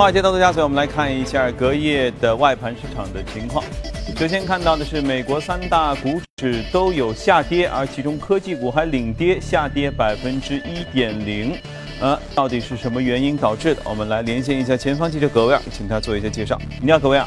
从华尔街到陆家嘴，我们来看一下隔夜的外盘市场的情况。首先看到的是美国三大股指都有下跌，而其中科技股还领跌，下跌百分之一点零。呃，到底是什么原因导致的？我们来连线一下前方记者葛威尔，请他做一下介绍。你好，葛威尔。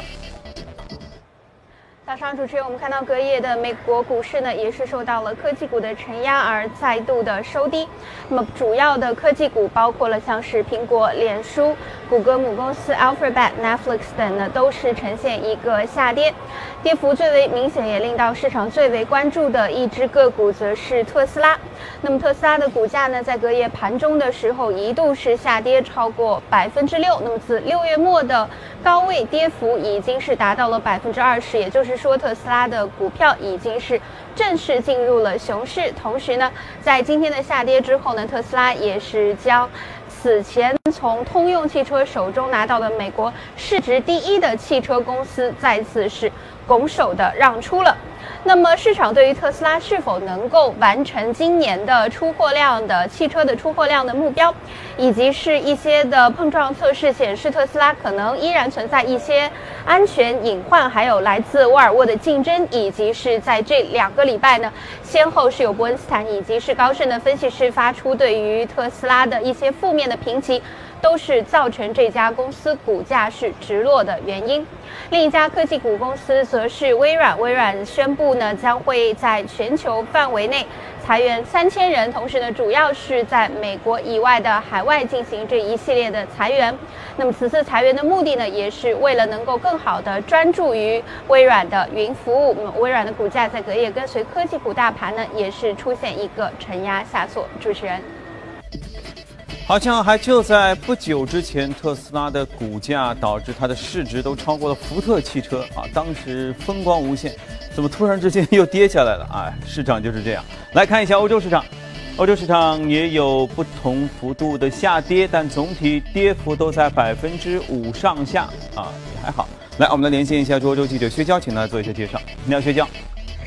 早上，主持人，我们看到隔夜的美国股市呢，也是受到了科技股的承压而再度的收低。那么，主要的科技股包括了像是苹果、脸书、谷歌母公司 Alphabet、Netflix 等呢，都是呈现一个下跌。跌幅最为明显，也令到市场最为关注的一只个股，则是特斯拉。那么，特斯拉的股价呢，在隔夜盘中的时候，一度是下跌超过百分之六。那么，自六月末的高位跌幅已经是达到了百分之二十，也就是说，特斯拉的股票已经是正式进入了熊市。同时呢，在今天的下跌之后呢，特斯拉也是将此前从通用汽车手中拿到的美国市值第一的汽车公司，再次是。拱手的让出了，那么市场对于特斯拉是否能够完成今年的出货量的汽车的出货量的目标，以及是一些的碰撞测试显示特斯拉可能依然存在一些安全隐患，还有来自沃尔沃的竞争，以及是在这两个礼拜呢，先后是有伯恩斯坦以及是高盛的分析师发出对于特斯拉的一些负面的评级。都是造成这家公司股价是直落的原因。另一家科技股公司则是微软，微软宣布呢将会在全球范围内裁员三千人，同时呢主要是在美国以外的海外进行这一系列的裁员。那么此次裁员的目的呢，也是为了能够更好的专注于微软的云服务。那么微软的股价在隔夜跟随科技股大盘呢，也是出现一个承压下挫。主持人。好像还就在不久之前，特斯拉的股价导致它的市值都超过了福特汽车啊！当时风光无限，怎么突然之间又跌下来了？哎，市场就是这样。来看一下欧洲市场，欧洲市场也有不同幅度的下跌，但总体跌幅都在百分之五上下啊，也还好。来，我们来连线一下欧洲记者薛娇，请他做一下介绍。你好，薛娇。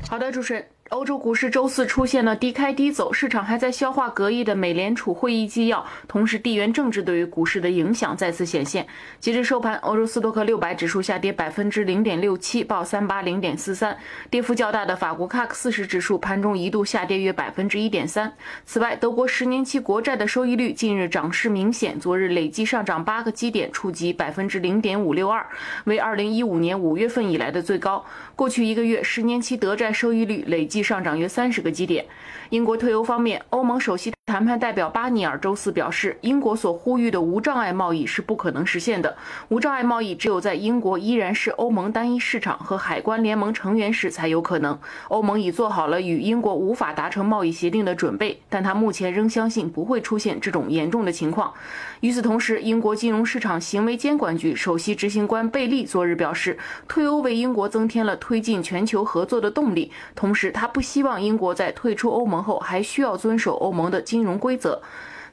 好的，主持人。欧洲股市周四出现了低开低走，市场还在消化隔夜的美联储会议纪要，同时地缘政治对于股市的影响再次显现。截至收盘，欧洲斯托克六百指数下跌百分之零点六七，报三八零点四三；跌幅较大的法国 CAC 四十指数盘中一度下跌约百分之一点三。此外，德国十年期国债的收益率近日涨势明显，昨日累计上涨八个基点，触及百分之零点五六二，为二零一五年五月份以来的最高。过去一个月，十年期德债收益率累计。上涨约三十个基点。英国退欧方面，欧盟首席谈判代表巴尼尔周四表示，英国所呼吁的无障碍贸易是不可能实现的。无障碍贸易只有在英国依然是欧盟单一市场和海关联盟成员时才有可能。欧盟已做好了与英国无法达成贸易协定的准备，但他目前仍相信不会出现这种严重的情况。与此同时，英国金融市场行为监管局首席执行官贝利昨日表示，退欧为英国增添了推进全球合作的动力，同时他不希望英国在退出欧盟。后还需要遵守欧盟的金融规则。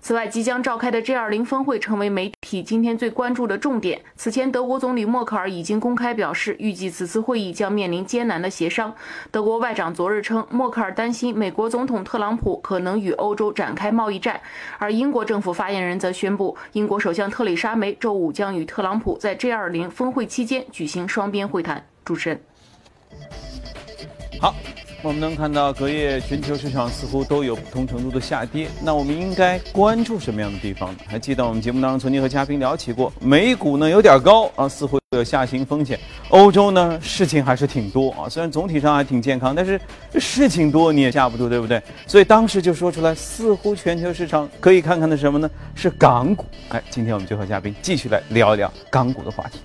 此外，即将召开的 G20 峰会成为媒体今天最关注的重点。此前，德国总理默克尔已经公开表示，预计此次会议将面临艰难的协商。德国外长昨日称，默克尔担心美国总统特朗普可能与欧洲展开贸易战。而英国政府发言人则宣布，英国首相特里莎梅周五将与特朗普在 G20 峰会期间举行双边会谈。主持人，好。我们能看到隔夜全球市场似乎都有不同程度的下跌，那我们应该关注什么样的地方呢？还记得我们节目当中曾经和嘉宾聊起过，美股呢有点高啊，似乎有下行风险；欧洲呢事情还是挺多啊，虽然总体上还挺健康，但是事情多你也架不住，对不对？所以当时就说出来，似乎全球市场可以看看的什么呢？是港股。哎，今天我们就和嘉宾继续来聊一聊港股的话题。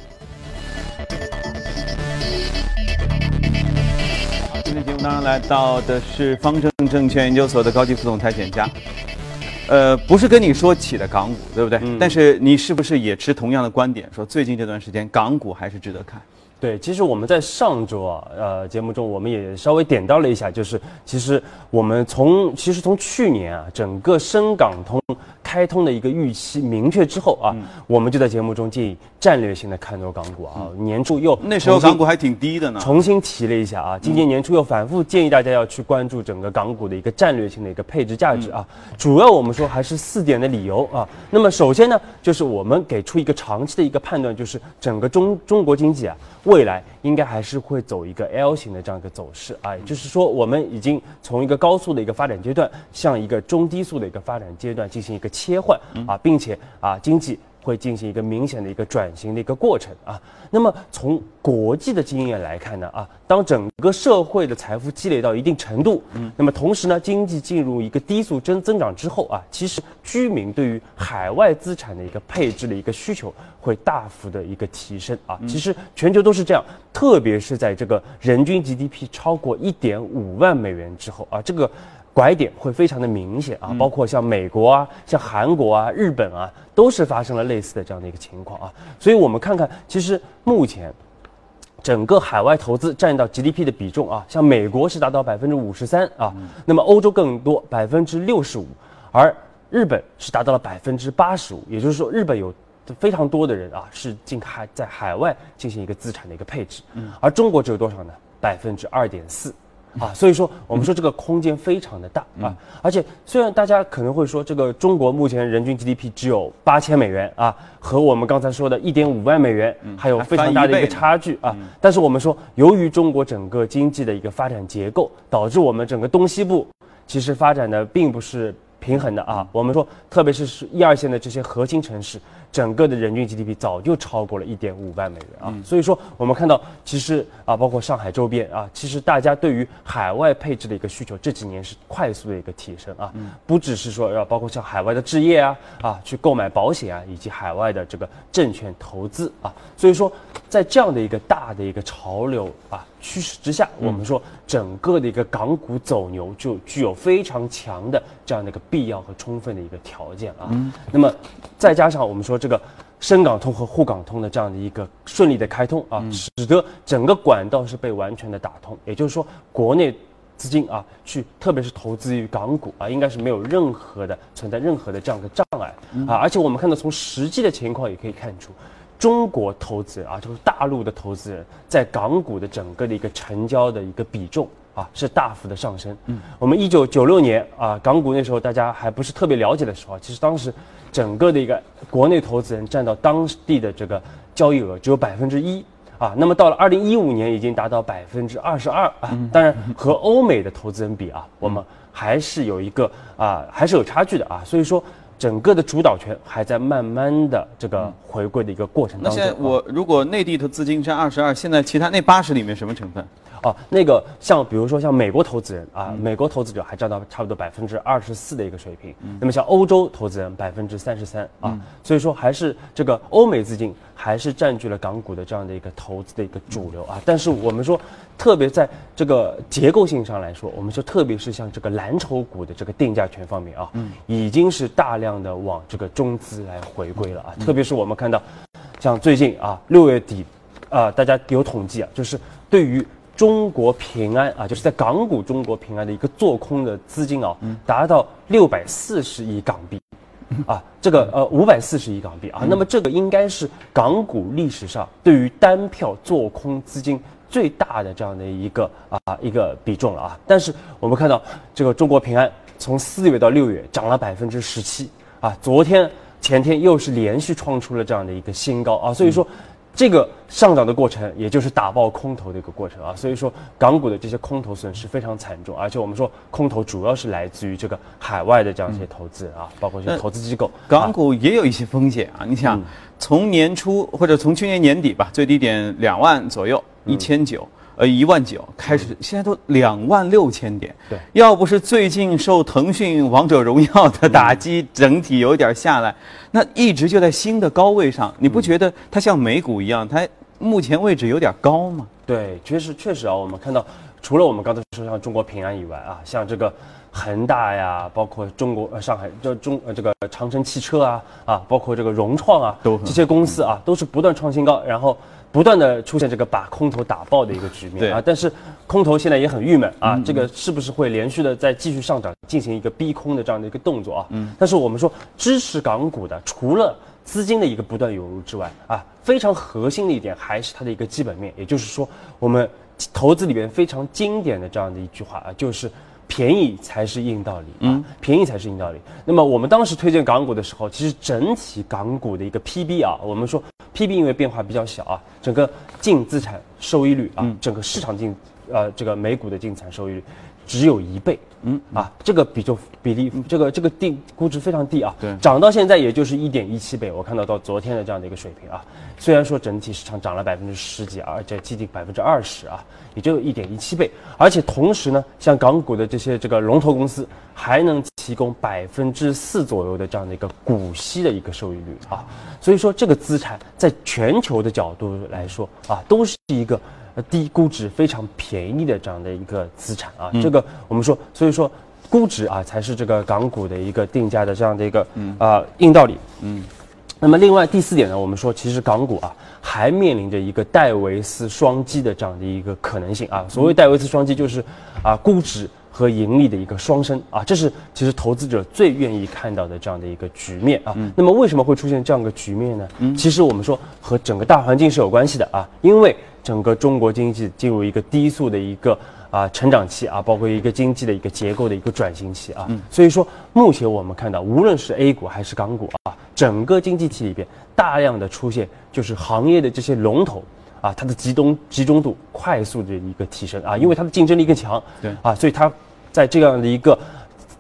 当中来到的是方正证券研究所的高级副总裁简佳，呃，不是跟你说起的港股，对不对？但是你是不是也持同样的观点，说最近这段时间港股还是值得看？对，其实我们在上周啊，呃，节目中我们也稍微点到了一下，就是其实我们从其实从去年啊，整个深港通开通的一个预期明确之后啊，我们就在节目中建议战略性的看多港股啊。年初又那时候港股还挺低的呢，重新提了一下啊。今年年初又反复建议大家要去关注整个港股的一个战略性的一个配置价值啊。主要我们说还是四点的理由啊。那么首先呢，就是我们给出一个长期的一个判断，就是整个中中国经济啊，未来应该还是会走一个 L 型的这样一个走势啊。也就是说，我们已经从一个高速的一个发展阶段，向一个中低速的一个发展阶段进行一个切换啊，并且啊，经济。会进行一个明显的一个转型的一个过程啊。那么从国际的经验来看呢啊，当整个社会的财富积累到一定程度，嗯，那么同时呢，经济进入一个低速增增长之后啊，其实居民对于海外资产的一个配置的一个需求会大幅的一个提升啊。其实全球都是这样，特别是在这个人均 GDP 超过一点五万美元之后啊，这个。拐点会非常的明显啊，包括像美国啊、像韩国啊、日本啊，都是发生了类似的这样的一个情况啊。所以我们看看，其实目前整个海外投资占到 GDP 的比重啊，像美国是达到百分之五十三啊，那么欧洲更多百分之六十五，而日本是达到了百分之八十五。也就是说，日本有非常多的人啊是进海在海外进行一个资产的一个配置，而中国只有多少呢？百分之二点四。啊，所以说我们说这个空间非常的大啊，而且虽然大家可能会说这个中国目前人均 GDP 只有八千美元啊，和我们刚才说的一点五万美元还有非常大的一个差距啊，但是我们说由于中国整个经济的一个发展结构，导致我们整个东西部其实发展的并不是平衡的啊，我们说特别是是一二线的这些核心城市。整个的人均 GDP 早就超过了一点五万美元啊，所以说我们看到，其实啊，包括上海周边啊，其实大家对于海外配置的一个需求这几年是快速的一个提升啊，不只是说要包括像海外的置业啊啊，去购买保险啊，以及海外的这个证券投资啊，所以说在这样的一个大的一个潮流啊趋势之下，我们说整个的一个港股走牛就具有非常强的这样的一个必要和充分的一个条件啊，那么再加上我们说。这个深港通和沪港通的这样的一个顺利的开通啊，使得整个管道是被完全的打通。也就是说，国内资金啊，去特别是投资于港股啊，应该是没有任何的存在任何的这样的障碍啊。而且我们看到从实际的情况也可以看出，中国投资人啊，就是大陆的投资人在港股的整个的一个成交的一个比重。啊，是大幅的上升。嗯，我们一九九六年啊，港股那时候大家还不是特别了解的时候，其实当时整个的一个国内投资人占到当地的这个交易额只有百分之一啊。那么到了二零一五年，已经达到百分之二十二啊。当然和欧美的投资人比啊，我们还是有一个啊，还是有差距的啊。所以说，整个的主导权还在慢慢的这个回归的一个过程当中。那现在我如果内地的资金占二十二，现在其他那八十里面什么成分？哦，那个像比如说像美国投资人啊，美国投资者还占到差不多百分之二十四的一个水平。那么像欧洲投资人百分之三十三啊，所以说还是这个欧美资金还是占据了港股的这样的一个投资的一个主流啊。但是我们说，特别在这个结构性上来说，我们说特别是像这个蓝筹股的这个定价权方面啊，已经是大量的往这个中资来回归了啊。特别是我们看到，像最近啊六月底，啊大家有统计啊，就是对于中国平安啊，就是在港股中国平安的一个做空的资金啊，达到六百四十亿港币，啊，这个呃五百四十亿港币。啊，那么这个应该是港股历史上对于单票做空资金最大的这样的一个啊一个比重了啊。但是我们看到这个中国平安从四月到六月涨了百分之十七。啊，昨天前天又是连续创出了这样的一个新高。啊，所以说。这个上涨的过程，也就是打爆空头的一个过程啊，所以说港股的这些空头损失非常惨重，而且我们说空头主要是来自于这个海外的这样一些投资啊，包括一些投资机构。港股也有一些风险啊，你想从年初或者从去年年底吧，最低点两万左右，一千九。呃，一万九开始，现在都两万六千点。对，要不是最近受腾讯王者荣耀的打击，整体有点下来，那一直就在新的高位上。你不觉得它像美股一样，它目前位置有点高吗？对，确实确实啊，我们看到除了我们刚才说像中国平安以外啊，像这个恒大呀，包括中国呃上海这中呃这个长城汽车啊啊，包括这个融创啊，都这些公司啊，都是不断创新高，然后不断的出现这个把空头打爆的一个局面啊。但是空头现在也很郁闷啊，这个是不是会连续的再继续上涨，进行一个逼空的这样的一个动作啊？嗯。但是我们说支持港股的，除了资金的一个不断涌入之外啊，非常核心的一点还是它的一个基本面，也就是说我们投资里边非常经典的这样的一句话啊，就是。便宜才是硬道理啊，便宜才是硬道理。那么我们当时推荐港股的时候，其实整体港股的一个 PB 啊，我们说 PB 因为变化比较小啊，整个净资产收益率啊，整个市场净呃这个美股的净资产收益率只有一倍，嗯。啊，这个比就比例这个这个定估值非常低啊，对。涨到现在也就是一点一七倍，我看到到昨天的这样的一个水平啊，虽然说整体市场涨了百分之十几，而且接近百分之二十啊，也就一点一七倍，而且同时呢，像港股的这些这个龙头公司还能提供百分之四左右的这样的一个股息的一个收益率啊，所以说这个资产在全球的角度来说啊，都是一个。呃低估值、非常便宜的这样的一个资产啊，这个我们说，所以说估值啊才是这个港股的一个定价的这样的一个啊硬道理。嗯，那么另外第四点呢，我们说其实港股啊还面临着一个戴维斯双击的这样的一个可能性啊。所谓戴维斯双击，就是啊估值。和盈利的一个双升啊，这是其实投资者最愿意看到的这样的一个局面啊。那么为什么会出现这样一个局面呢？其实我们说和整个大环境是有关系的啊，因为整个中国经济进入一个低速的一个啊成长期啊，包括一个经济的一个结构的一个转型期啊。所以说，目前我们看到，无论是 A 股还是港股啊，整个经济体里边大量的出现就是行业的这些龙头。啊，它的集中集中度快速的一个提升啊，因为它的竞争力更强，对啊，所以它在这样的一个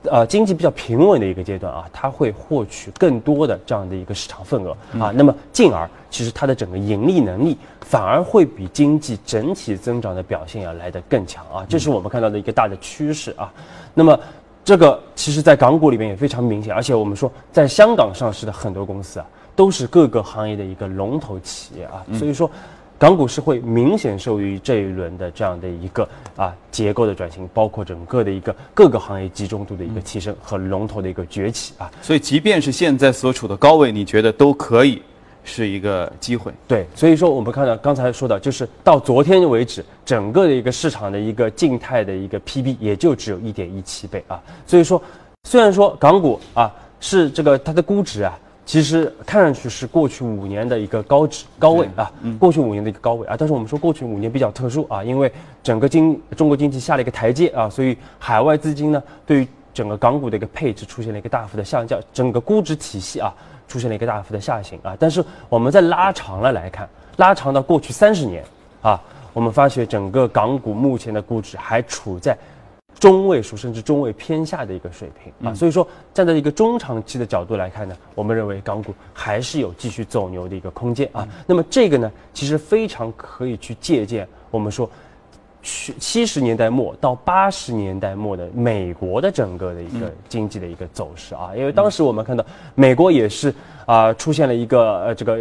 呃经济比较平稳的一个阶段啊，它会获取更多的这样的一个市场份额啊，那么进而其实它的整个盈利能力反而会比经济整体增长的表现要来得更强啊，这是我们看到的一个大的趋势啊，那么。这个其实，在港股里面也非常明显，而且我们说，在香港上市的很多公司啊，都是各个行业的一个龙头企业啊，所以说。港股是会明显受益于这一轮的这样的一个啊结构的转型，包括整个的一个各个行业集中度的一个提升和龙头的一个崛起啊。所以，即便是现在所处的高位，你觉得都可以是一个机会。对，所以说我们看到刚才说的，就是到昨天为止，整个的一个市场的一个静态的一个 PB 也就只有一点一七倍啊。所以说，虽然说港股啊是这个它的估值啊。其实看上去是过去五年的一个高值高位啊，过去五年的一个高位啊，但是我们说过去五年比较特殊啊，因为整个经中国经济下了一个台阶啊，所以海外资金呢对于整个港股的一个配置出现了一个大幅的下降，整个估值体系啊出现了一个大幅的下行啊。但是我们在拉长了来看，拉长到过去三十年啊，我们发现整个港股目前的估值还处在。中位数甚至中位偏下的一个水平。啊，所以说站在一个中长期的角度来看呢，我们认为港股还是有继续走牛的一个空间。啊。那么这个呢，其实非常可以去借鉴我们说，去七十年代末到八十年代末的美国的整个的一个经济的一个走势啊，因为当时我们看到美国也是啊出现了一个呃这个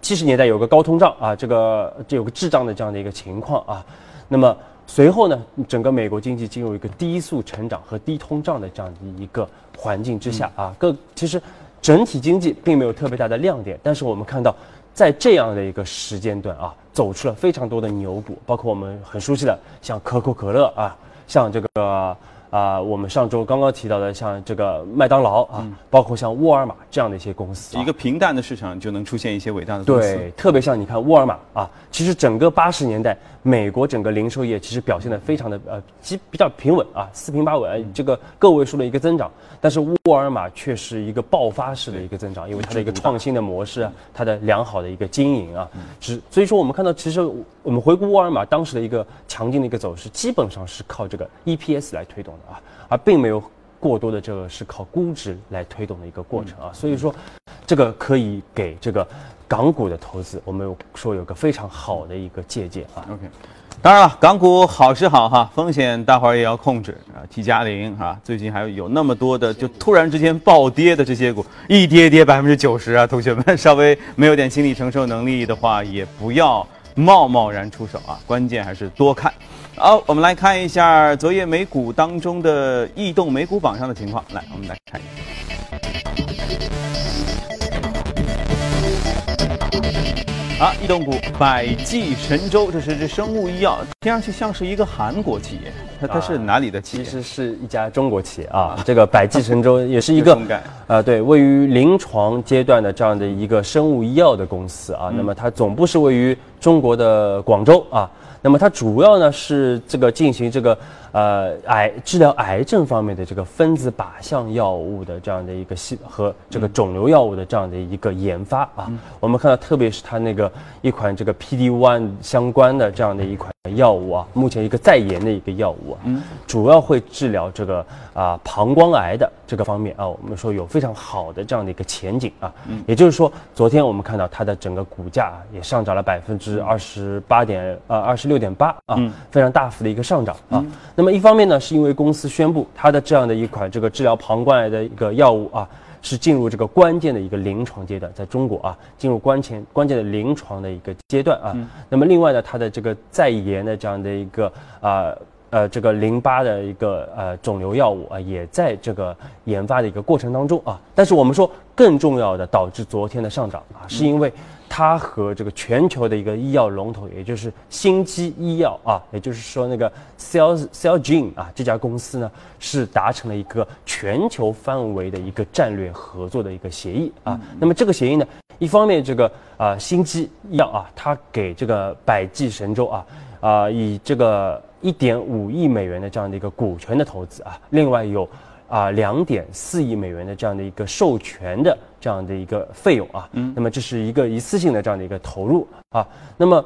七十年代有个高通胀啊，这个这有个滞胀的这样的一个情况啊，那么。随后呢，整个美国经济进入一个低速成长和低通胀的这样的一个环境之下啊，各其实整体经济并没有特别大的亮点，但是我们看到在这样的一个时间段啊，走出了非常多的牛股，包括我们很熟悉的像可口可乐啊，像这个。啊，我们上周刚刚提到的，像这个麦当劳啊，包括像沃尔玛这样的一些公司，一个平淡的市场就能出现一些伟大的公司。对，特别像你看沃尔玛啊，其实整个八十年代，美国整个零售业其实表现的非常的呃，基比较平稳啊，四平八稳，这个个位数的一个增长。但是沃尔玛却是一个爆发式的一个增长，因为它的一个创新的模式啊，它的良好的一个经营啊，只所以说我们看到，其实我们回顾沃尔玛当时的一个强劲的一个走势，基本上是靠这个 EPS 来推动的。啊，而并没有过多的这个是靠估值来推动的一个过程啊，所以说，这个可以给这个港股的投资，我们有说有个非常好的一个借鉴啊。OK，当然了，港股好是好哈，风险大伙儿也要控制啊。T 加零啊，最近还有有那么多的就突然之间暴跌的这些股，一跌跌百分之九十啊，同学们 稍微没有点心理承受能力的话，也不要贸贸然出手啊，关键还是多看。好，我们来看一下昨夜美股当中的异动美股榜上的情况。来，我们来看一下。啊，异动股百济神州，这是只生物医药，听上去像是一个韩国企业，它它是哪里的企业？其实是一家中国企业啊。这个百济神州 也是一个中概呃，对，位于临床阶段的这样的一个生物医药的公司啊。那么它总部是位于中国的广州啊。那么它主要呢是这个进行这个呃癌治疗癌症方面的这个分子靶向药物的这样的一个系和这个肿瘤药物的这样的一个研发啊。我们看到，特别是它那个一款这个 PD one 相关的这样的一款药物啊，目前一个在研的一个药物啊，主要会治疗这个啊膀胱癌的这个方面啊，我们说有非常好的这样的一个前景啊。也就是说，昨天我们看到它的整个股价啊也上涨了百分之二十八点呃二十六点八啊，非常大幅的一个上涨啊。那么一方面呢，是因为公司宣布它的这样的一款这个治疗膀胱癌的一个药物啊。是进入这个关键的一个临床阶段，在中国啊，进入关前关键的临床的一个阶段啊。那么另外呢，它的这个在研的这样的一个啊呃这个淋巴的一个呃肿瘤药物啊，也在这个研发的一个过程当中啊。但是我们说更重要的导致昨天的上涨啊，是因为它和这个全球的一个医药龙头，也就是新基医药啊，也就是说那个 Cell Cellgene 啊这家公司呢，是达成了一个全球范围的一个战略合作的一个协议啊。那么这个协议呢，一方面这个啊新基医药啊，它给这个百济神州啊啊以这个一点五亿美元的这样的一个股权的投资啊，另外有啊两点四亿美元的这样的一个授权的这样的一个费用啊，嗯那么这是一个一次性的这样的一个投入啊，那么。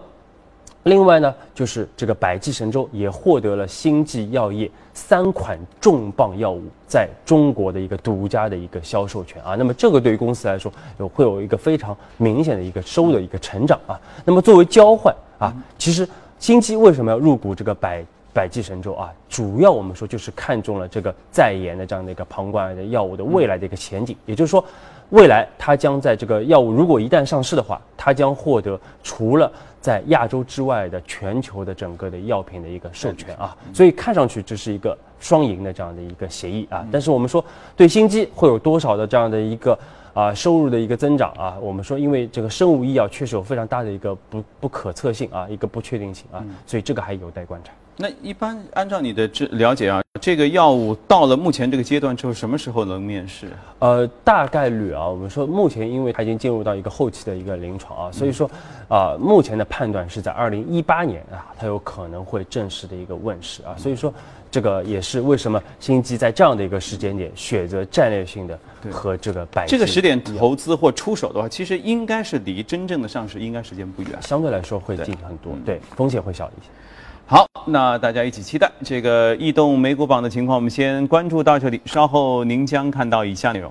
另外呢，就是这个百济神州也获得了星际药业三款重磅药物在中国的一个独家的一个销售权啊。那么这个对于公司来说，有会有一个非常明显的一个收入的一个成长啊。那么作为交换啊，其实星际为什么要入股这个百百济神州啊？主要我们说就是看中了这个在研的这样的一个膀胱癌的药物的未来的一个前景，也就是说。未来，它将在这个药物如果一旦上市的话，它将获得除了在亚洲之外的全球的整个的药品的一个授权啊，所以看上去这是一个双赢的这样的一个协议啊。但是我们说对新机会有多少的这样的一个啊收入的一个增长啊？我们说因为这个生物医药确实有非常大的一个不不可测性啊，一个不确定性啊，所以这个还有待观察。那一般按照你的知了解啊，这个药物到了目前这个阶段之后，什么时候能面世？呃，大概率啊，我们说目前因为它已经进入到一个后期的一个临床啊，所以说啊，目前的判断是在二零一八年啊，它有可能会正式的一个问世啊，所以说这个也是为什么新基在这样的一个时间点选择战略性的和这个百这个时点投资或出手的话，其实应该是离真正的上市应该时间不远，相对来说会近很多，对，风险会小一些。好，那大家一起期待这个异动美股榜的情况。我们先关注到这里，稍后您将看到以下内容。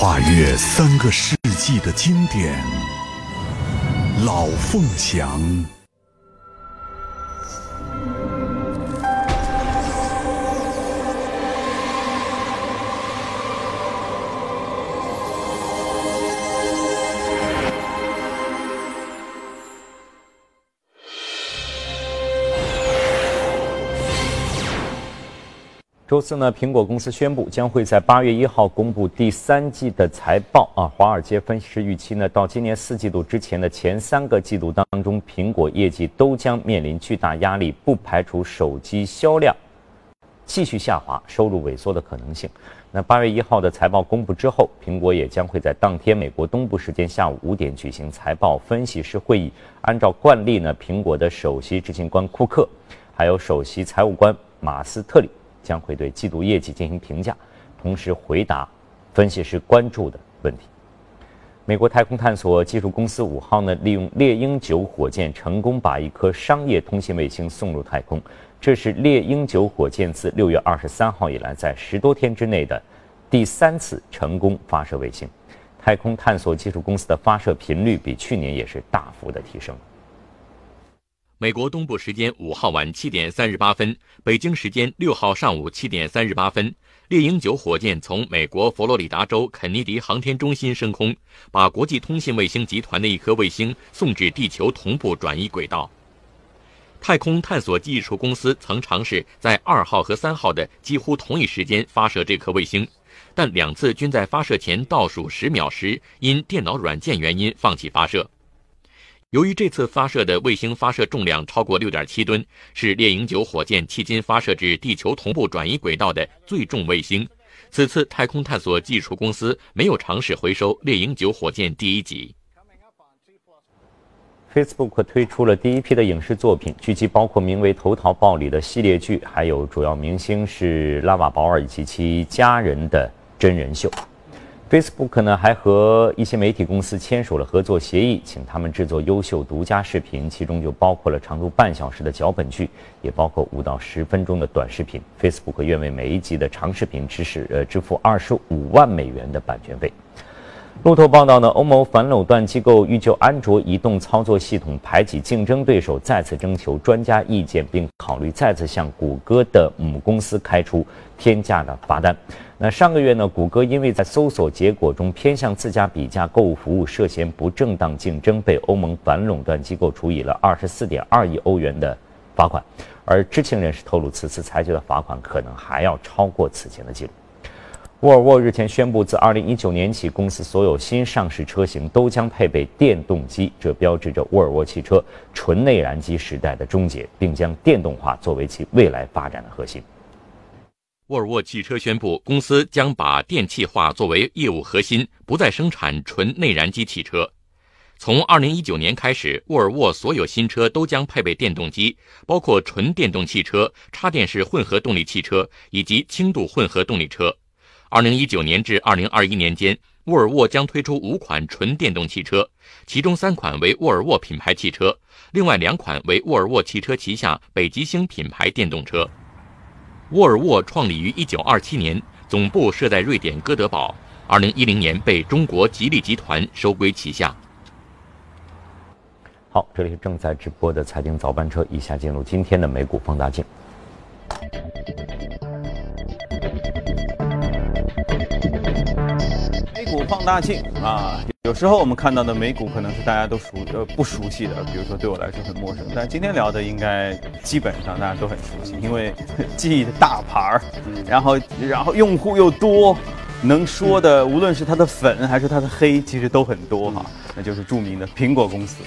跨越三个世纪的经典，《老凤祥》。周四呢，苹果公司宣布将会在八月一号公布第三季的财报啊。华尔街分析师预期呢，到今年四季度之前的前三个季度当中，苹果业绩都将面临巨大压力，不排除手机销量继续下滑、收入萎缩的可能性。那八月一号的财报公布之后，苹果也将会在当天美国东部时间下午五点举行财报分析师会议。按照惯例呢，苹果的首席执行官库克，还有首席财务官马斯特里将会对季度业绩进行评价，同时回答分析师关注的问题。美国太空探索技术公司五号呢，利用猎鹰九火箭成功把一颗商业通信卫星送入太空。这是猎鹰九火箭自六月二十三号以来，在十多天之内的第三次成功发射卫星。太空探索技术公司的发射频率比去年也是大幅的提升。美国东部时间五号晚七点三十八分，北京时间六号上午七点三十八分，猎鹰九火箭从美国佛罗里达州肯尼迪航天中心升空，把国际通信卫星集团的一颗卫星送至地球同步转移轨道。太空探索技术公司曾尝试在二号和三号的几乎同一时间发射这颗卫星，但两次均在发射前倒数十秒时因电脑软件原因放弃发射。由于这次发射的卫星发射重量超过六点七吨，是猎鹰九火箭迄今发射至地球同步转移轨道的最重卫星。此次太空探索技术公司没有尝试回收猎鹰九火箭第一级。Facebook 推出了第一批的影视作品，剧集包括名为《头逃报》里的系列剧，还有主要明星是拉瓦保尔以及其家人的真人秀。Facebook 呢还和一些媒体公司签署了合作协议，请他们制作优秀独家视频，其中就包括了长度半小时的脚本剧，也包括五到十分钟的短视频。Facebook 愿为每一集的长视频支持呃支付二十五万美元的版权费。路透报道呢，欧盟反垄断机构欲就安卓移动操作系统排挤竞争对手再次征求专家意见，并考虑再次向谷歌的母公司开出天价的罚单。那上个月呢，谷歌因为在搜索结果中偏向自家比价购物服务涉嫌不正当竞争，被欧盟反垄断机构处以了二十四点二亿欧元的罚款。而知情人士透露，此次裁决的罚款可能还要超过此前的记录。沃尔沃日前宣布，自2019年起，公司所有新上市车型都将配备电动机，这标志着沃尔沃汽车纯内燃机时代的终结，并将电动化作为其未来发展的核心。沃尔沃汽车宣布，公司将把电气化作为业务核心，不再生产纯内燃机汽车。从2019年开始，沃尔沃所有新车都将配备电动机，包括纯电动汽车、插电式混合动力汽车以及轻度混合动力车。二零一九年至二零二一年间，沃尔沃将推出五款纯电动汽车，其中三款为沃尔沃品牌汽车，另外两款为沃尔沃汽车旗下北极星品牌电动车。沃尔沃创立于一九二七年，总部设在瑞典哥德堡，二零一零年被中国吉利集团收归旗下。好，这里是正在直播的财经早班车，以下进入今天的美股放大镜。大庆啊，有时候我们看到的美股可能是大家都熟呃不熟悉的，比如说对我来说很陌生，但今天聊的应该基本上大家都很熟悉，因为 记忆的大牌儿，然后然后用户又多，能说的无论是它的粉还是它的黑，其实都很多哈，那就是著名的苹果公司。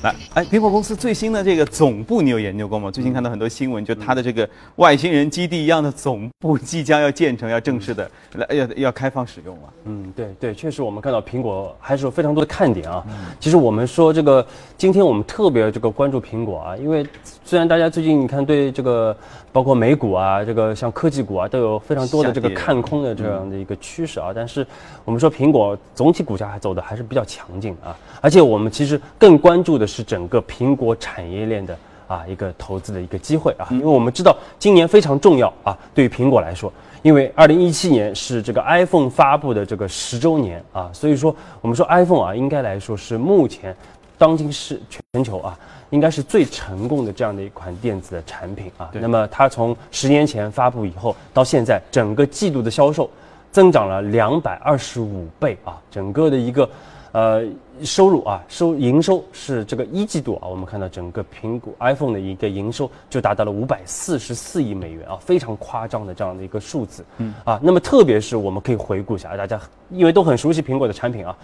来，哎，苹果公司最新的这个总部你有研究过吗？最近看到很多新闻，就它的这个外星人基地一样的总部即将要建成，要正式的来要要开放使用了。嗯，对对，确实我们看到苹果还是有非常多的看点啊。其实我们说这个，今天我们特别这个关注苹果啊，因为虽然大家最近你看对这个包括美股啊，这个像科技股啊都有非常多的这个看空的这样的一个趋势啊，但是我们说苹果总体股价还走的还是比较强劲啊，而且我们其实更关注的。是整个苹果产业链的啊一个投资的一个机会啊，因为我们知道今年非常重要啊，对于苹果来说，因为二零一七年是这个 iPhone 发布的这个十周年啊，所以说我们说 iPhone 啊，应该来说是目前当今是全球啊，应该是最成功的这样的一款电子的产品啊。那么它从十年前发布以后到现在，整个季度的销售增长了两百二十五倍啊，整个的一个。呃，收入啊，收营收是这个一季度啊，我们看到整个苹果 iPhone 的一个营收就达到了五百四十四亿美元啊，非常夸张的这样的一个数字。嗯啊，那么特别是我们可以回顾一下，大家因为都很熟悉苹果的产品啊，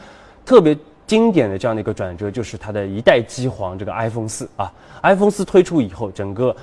特别经典的这样的一个转折就是它的一代机皇这个 iPhone 四啊，iPhone 四推出以后，整个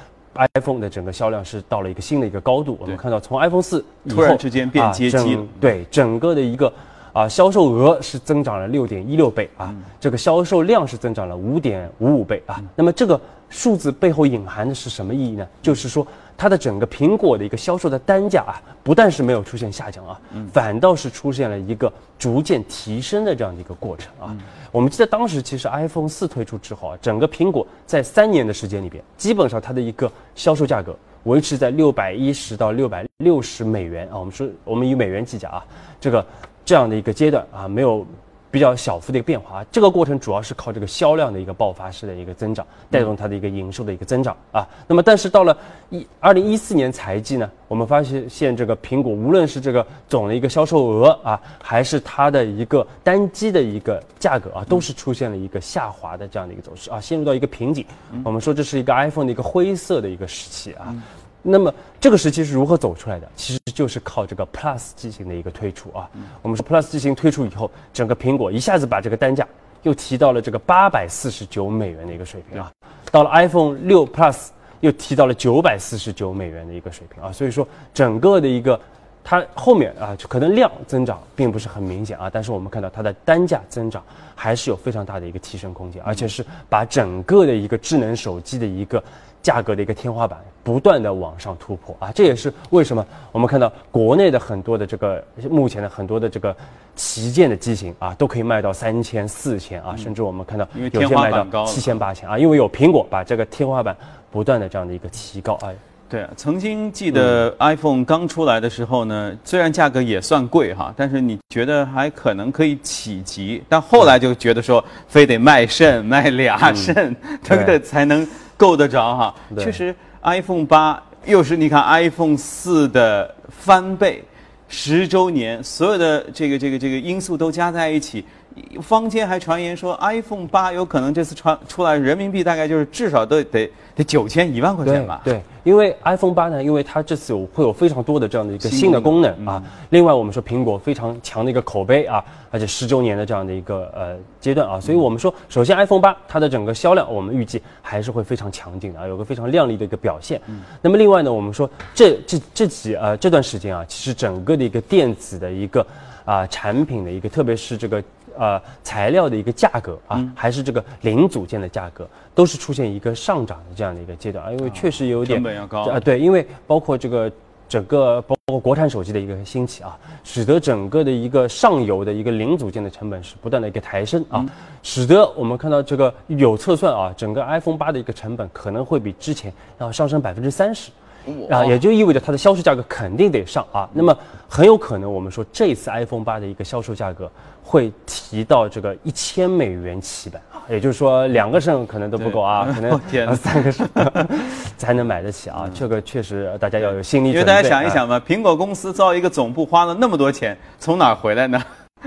iPhone 的整个销量是到了一个新的一个高度。我们看到从 iPhone 四突然之间变阶机了，对整个的一个。啊，销售额是增长了六点一六倍啊，这个销售量是增长了五点五五倍啊。那么这个数字背后隐含的是什么意义呢？就是说它的整个苹果的一个销售的单价啊，不但是没有出现下降啊，反倒是出现了一个逐渐提升的这样的一个过程啊。我们记得当时其实 iPhone 四推出之后啊，整个苹果在三年的时间里边，基本上它的一个销售价格维持在六百一十到六百六十美元啊。我们说我们以美元计价啊，这个。这样的一个阶段啊，没有比较小幅的一个变化。这个过程主要是靠这个销量的一个爆发式的一个增长，带动它的一个营收的一个增长啊。那么，但是到了一二零一四年财季呢，我们发现现这个苹果无论是这个总的一个销售额啊，还是它的一个单机的一个价格啊，都是出现了一个下滑的这样的一个走势啊，陷入到一个瓶颈。我们说这是一个 iPhone 的一个灰色的一个时期啊。那么这个时期是如何走出来的？其实就是靠这个 Plus 机型的一个推出啊。我们说 Plus 机型推出以后，整个苹果一下子把这个单价又提到了这个八百四十九美元的一个水平啊。到了 iPhone 六 Plus 又提到了九百四十九美元的一个水平啊。所以说整个的一个它后面啊，可能量增长并不是很明显啊，但是我们看到它的单价增长还是有非常大的一个提升空间，而且是把整个的一个智能手机的一个。价格的一个天花板不断的往上突破啊，这也是为什么我们看到国内的很多的这个目前的很多的这个旗舰的机型啊，都可以卖到三千、四千啊，甚至我们看到有些卖到七千、八千啊，因为有苹果把这个天花板不断的这样的一个提高啊。对，曾经记得 iPhone 刚出来的时候呢，虽然价格也算贵哈，但是你觉得还可能可以企及，但后来就觉得说非得卖肾卖俩肾，对不对。才能。够得着哈，确实，iPhone 八又是你看 iPhone 四的翻倍，十周年，所有的这个这个这个因素都加在一起。坊间还传言说，iPhone 八有可能这次传出来人民币大概就是至少都得得九千一万块钱吧？对，因为 iPhone 八呢，因为它这次有会有非常多的这样的一个新的功能啊。另外，我们说苹果非常强的一个口碑啊，而且十周年的这样的一个呃阶段啊，所以我们说，首先 iPhone 八它的整个销量，我们预计还是会非常强劲的啊，有个非常亮丽的一个表现。那么另外呢，我们说这这这几呃这段时间啊，其实整个的一个电子的一个啊产品的一个，特别是这个。呃，材料的一个价格啊，还是这个零组件的价格，都是出现一个上涨的这样的一个阶段啊，因为确实有点成本要高啊，对，因为包括这个整个包括国产手机的一个兴起啊，使得整个的一个上游的一个零组件的成本是不断的一个抬升啊，使得我们看到这个有测算啊，整个 iPhone 八的一个成本可能会比之前要上升百分之三十。啊，也就意味着它的销售价格肯定得上啊。那么很有可能，我们说这次 iPhone 八的一个销售价格会提到这个一千美元起版啊。也就是说，两个肾可能都不够啊，可能三个肾 才能买得起啊。这个确实大家要有心理准备。因为大家想一想嘛，苹果公司造一个总部花了那么多钱，从哪儿回来呢？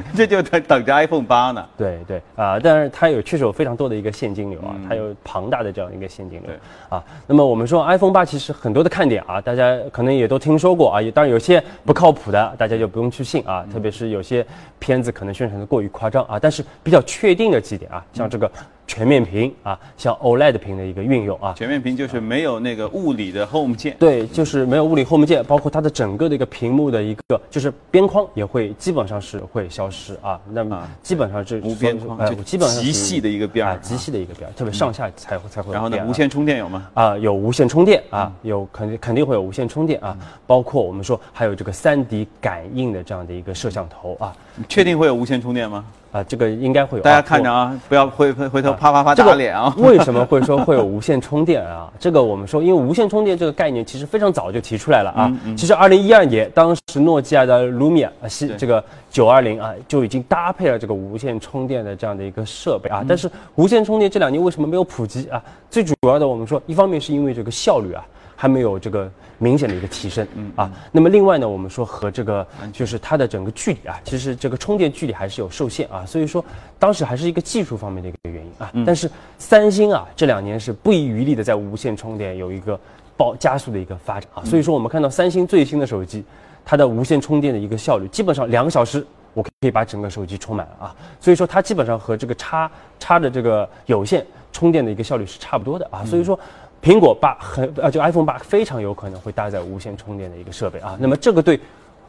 这就等等着 iPhone 八呢。对对啊，但是它有确实有非常多的一个现金流啊，它有庞大的这样一个现金流啊。那么我们说 iPhone 八其实很多的看点啊，大家可能也都听说过啊，当然有些不靠谱的，大家就不用去信啊。特别是有些片子可能宣传的过于夸张啊，但是比较确定的几点啊，像这个。全面屏啊，像 OLED 屏的一个运用啊，全面屏就是没有那个物理的 Home 键，对，就是没有物理 Home 键，包括它的整个的一个屏幕的一个，就是边框也会基本上是会消失啊，那么基本上是无边框，呃，基本上极细的一个边啊，极细的一个边，特别上下才会才会。然后呢，无线充电有吗？啊，有无线充电啊，有肯定肯定会有无线充电啊，包括我们说还有这个 3D 感应的这样的一个摄像头啊，确定会有无线充电吗？啊，这个应该会有。大家看着啊，不要回回回头啪啪啪打脸啊！为什么 会说会有无线充电啊？这个我们说，因为无线充电这个概念其实非常早就提出来了啊。其实二零一二年，当时诺基亚的 Lumia 啊，是这个九二零啊，就已经搭配了这个无线充电的这样的一个设备啊。但是无线充电这两年为什么没有普及啊？最主要的我们说，一方面是因为这个效率啊。还没有这个明显的一个提升啊。那么另外呢，我们说和这个就是它的整个距离啊，其实这个充电距离还是有受限啊，所以说当时还是一个技术方面的一个原因啊。但是三星啊这两年是不遗余力的在无线充电有一个爆加速的一个发展啊，所以说我们看到三星最新的手机，它的无线充电的一个效率基本上两个小时。我可以把整个手机充满了啊，所以说它基本上和这个插插的这个有线充电的一个效率是差不多的啊，所以说苹果八很啊，就 iPhone 八非常有可能会搭载无线充电的一个设备啊，那么这个对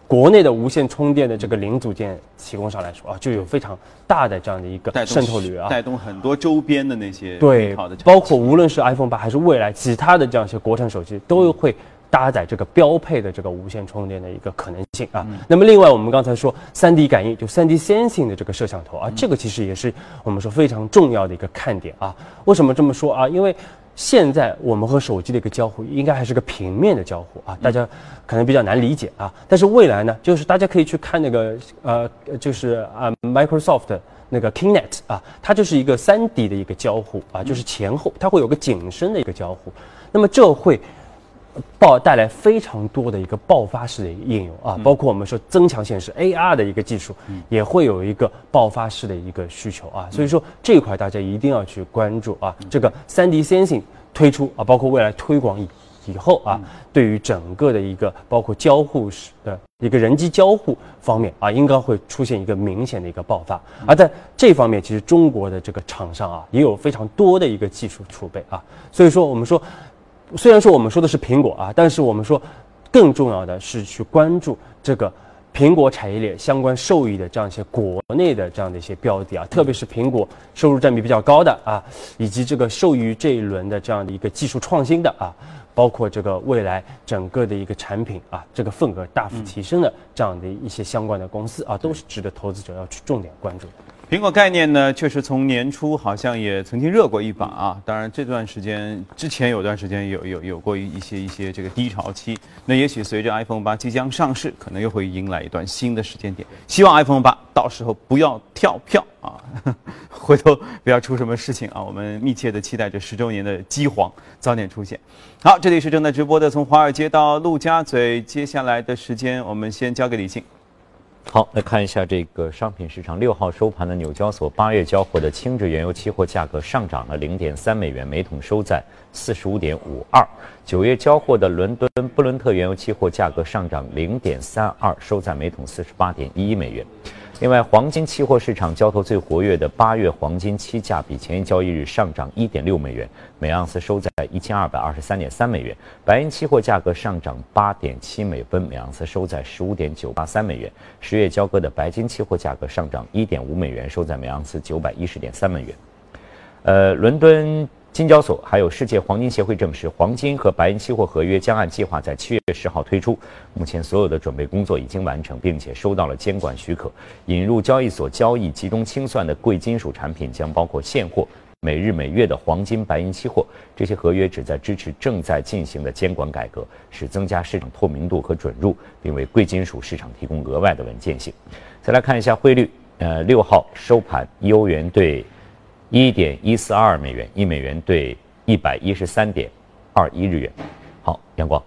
国内的无线充电的这个零组件提供商来说啊，就有非常大的这样的一个渗透率啊，带动很多周边的那些对，包括无论是 iPhone 八还是未来其他的这样一些国产手机都会。搭载这个标配的这个无线充电的一个可能性啊，那么另外我们刚才说三 D 感应就三 D sensing 的这个摄像头啊，这个其实也是我们说非常重要的一个看点啊。为什么这么说啊？因为现在我们和手机的一个交互应该还是个平面的交互啊，大家可能比较难理解啊。但是未来呢，就是大家可以去看那个呃，就是啊 Microsoft 那个 Kinect 啊，它就是一个三 D 的一个交互啊，就是前后它会有个景深的一个交互，那么这会。爆带来非常多的一个爆发式的应用啊，包括我们说增强现实 AR 的一个技术，也会有一个爆发式的一个需求啊，所以说这一块大家一定要去关注啊。这个三 D sensing 推出啊，包括未来推广以以后啊，对于整个的一个包括交互式的一个人机交互方面啊，应该会出现一个明显的一个爆发。而在这方面，其实中国的这个厂商啊，也有非常多的一个技术储备啊，所以说我们说。虽然说我们说的是苹果啊，但是我们说更重要的是去关注这个苹果产业链相关受益的这样一些国内的这样的一些标的啊，特别是苹果收入占比比较高的啊，以及这个受益于这一轮的这样的一个技术创新的啊，包括这个未来整个的一个产品啊，这个份额大幅提升的这样的一些相关的公司啊，都是值得投资者要去重点关注的。苹果概念呢，确实从年初好像也曾经热过一把啊。当然，这段时间之前有段时间有有有过一些一些这个低潮期。那也许随着 iPhone 八即将上市，可能又会迎来一段新的时间点。希望 iPhone 八到时候不要跳票啊，回头不要出什么事情啊。我们密切的期待着十周年的机皇早点出现。好，这里是正在直播的，从华尔街到陆家嘴，接下来的时间我们先交给李静。好，来看一下这个商品市场。六号收盘的纽交所八月交货的轻质原油期货价格上涨了零点三美元，每桶收在四十五点五二。九月交货的伦敦布伦特原油期货价格上涨零点三二，收在每桶四十八点一一美元。另外，黄金期货市场交投最活跃的八月黄金期价比前一交易日上涨一点六美元，每盎司收在一千二百二十三点三美元。白银期货价格上涨八点七美分，每盎司收在十五点九八三美元。十月交割的白金期货价格上涨一点五美元，收在每盎司九百一十点三美元。呃，伦敦。金交所还有世界黄金协会证实，黄金和白银期货合约将按计划在七月十号推出。目前所有的准备工作已经完成，并且收到了监管许可。引入交易所交易集中清算的贵金属产品将包括现货、每日每月的黄金、白银期货。这些合约旨在支持正在进行的监管改革，使增加市场透明度和准入，并为贵金属市场提供额外的稳健性。再来看一下汇率，呃，六号收盘，欧元对。一点一四二美元，一美元兑一百一十三点二一日元。好，阳光。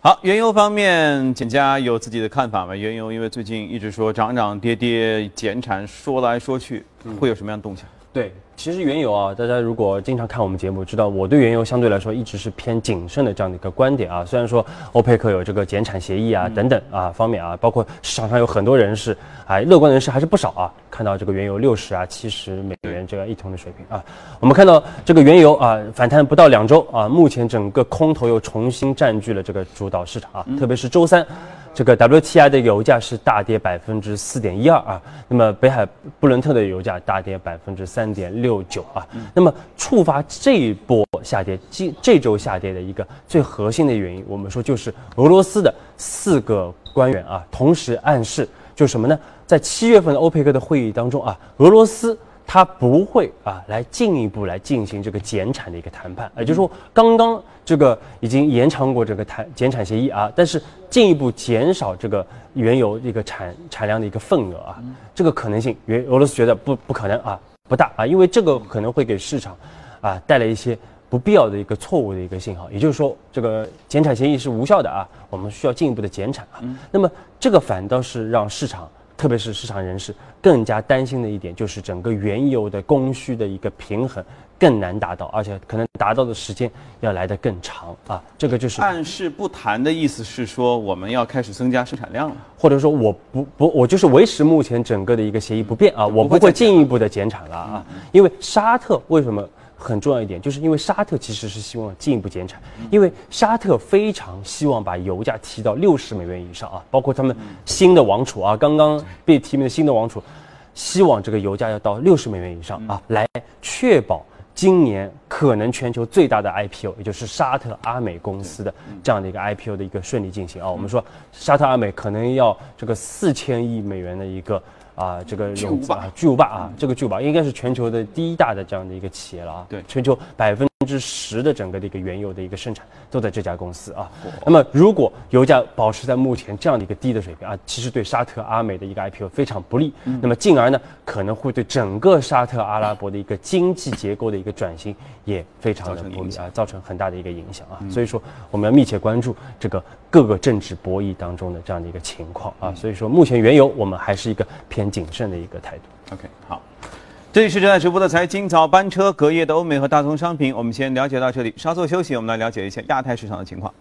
好，原油方面，简家有自己的看法吗？原油因为最近一直说涨涨跌跌，减产说来说去，会有什么样的动向？对。其实原油啊，大家如果经常看我们节目，知道我对原油相对来说一直是偏谨慎的这样的一个观点啊。虽然说欧佩克有这个减产协议啊等等啊方面啊，包括市场上有很多人士啊，乐观人士还是不少啊，看到这个原油六十啊、七十美元这样一桶的水平啊。我们看到这个原油啊反弹不到两周啊，目前整个空头又重新占据了这个主导市场啊，特别是周三。这个 WTI 的油价是大跌百分之四点一二啊，那么北海布伦特的油价大跌百分之三点六九啊，那么触发这一波下跌，这这周下跌的一个最核心的原因，我们说就是俄罗斯的四个官员啊，同时暗示就什么呢？在七月份的欧佩克的会议当中啊，俄罗斯。它不会啊，来进一步来进行这个减产的一个谈判，也就是说，刚刚这个已经延长过这个谈减产协议啊，但是进一步减少这个原油一个产产量的一个份额啊，这个可能性，原俄罗斯觉得不不可能啊，不大啊，因为这个可能会给市场啊带来一些。不必要的一个错误的一个信号，也就是说，这个减产协议是无效的啊，我们需要进一步的减产啊。那么这个反倒是让市场，特别是市场人士更加担心的一点，就是整个原油的供需的一个平衡更难达到，而且可能达到的时间要来得更长啊。这个就是暗示不谈的意思是说，我们要开始增加生产量了，或者说我不不，我就是维持目前整个的一个协议不变啊，我不会进一步的减产了啊，因为沙特为什么？很重要一点，就是因为沙特其实是希望进一步减产，因为沙特非常希望把油价提到六十美元以上啊，包括他们新的王储啊，刚刚被提名的新的王储，希望这个油价要到六十美元以上啊，来确保今年可能全球最大的 IPO，也就是沙特阿美公司的这样的一个 IPO 的一个顺利进行啊。我们说沙特阿美可能要这个四千亿美元的一个。啊，这个巨无霸，巨无霸啊，这个巨无霸应该是全球的第一大的这样的一个企业了啊。对，全球百分之十的整个的一个原油的一个生产都在这家公司啊。那么，如果油价保持在目前这样的一个低的水平啊，其实对沙特阿美的一个 IPO 非常不利。那么，进而呢，可能会对整个沙特阿拉伯的一个经济结构的一个转型也非常的不利啊，造成很大的一个影响啊。所以说，我们要密切关注这个各个政治博弈当中的这样的一个情况啊。所以说，目前原油我们还是一个偏。谨慎的一个态度。OK，好，这里是正在直播的财经早班车，隔夜的欧美和大宗商品，我们先了解到这里，稍作休息，我们来了解一下亚太市场的情况。